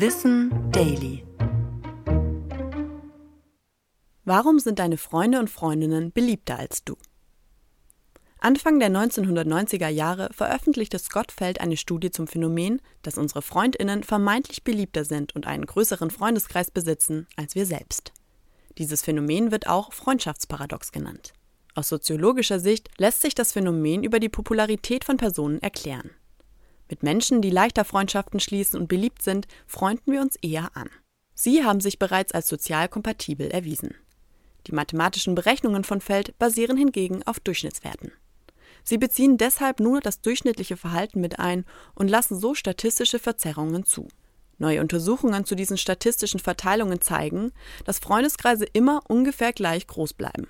Wissen Daily. Warum sind deine Freunde und Freundinnen beliebter als du? Anfang der 1990er Jahre veröffentlichte Scott Feld eine Studie zum Phänomen, dass unsere Freundinnen vermeintlich beliebter sind und einen größeren Freundeskreis besitzen als wir selbst. Dieses Phänomen wird auch Freundschaftsparadox genannt. Aus soziologischer Sicht lässt sich das Phänomen über die Popularität von Personen erklären. Mit Menschen, die leichter Freundschaften schließen und beliebt sind, freunden wir uns eher an. Sie haben sich bereits als sozial kompatibel erwiesen. Die mathematischen Berechnungen von Feld basieren hingegen auf Durchschnittswerten. Sie beziehen deshalb nur das durchschnittliche Verhalten mit ein und lassen so statistische Verzerrungen zu. Neue Untersuchungen zu diesen statistischen Verteilungen zeigen, dass Freundeskreise immer ungefähr gleich groß bleiben.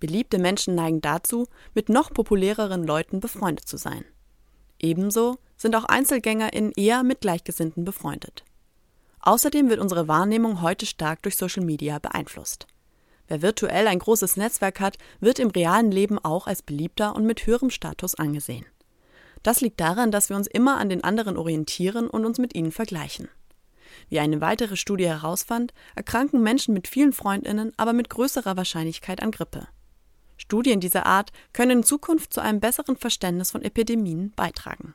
Beliebte Menschen neigen dazu, mit noch populäreren Leuten befreundet zu sein. Ebenso sind auch EinzelgängerInnen eher mit Gleichgesinnten befreundet. Außerdem wird unsere Wahrnehmung heute stark durch Social Media beeinflusst. Wer virtuell ein großes Netzwerk hat, wird im realen Leben auch als beliebter und mit höherem Status angesehen. Das liegt daran, dass wir uns immer an den anderen orientieren und uns mit ihnen vergleichen. Wie eine weitere Studie herausfand, erkranken Menschen mit vielen Freundinnen aber mit größerer Wahrscheinlichkeit an Grippe. Studien dieser Art können in Zukunft zu einem besseren Verständnis von Epidemien beitragen.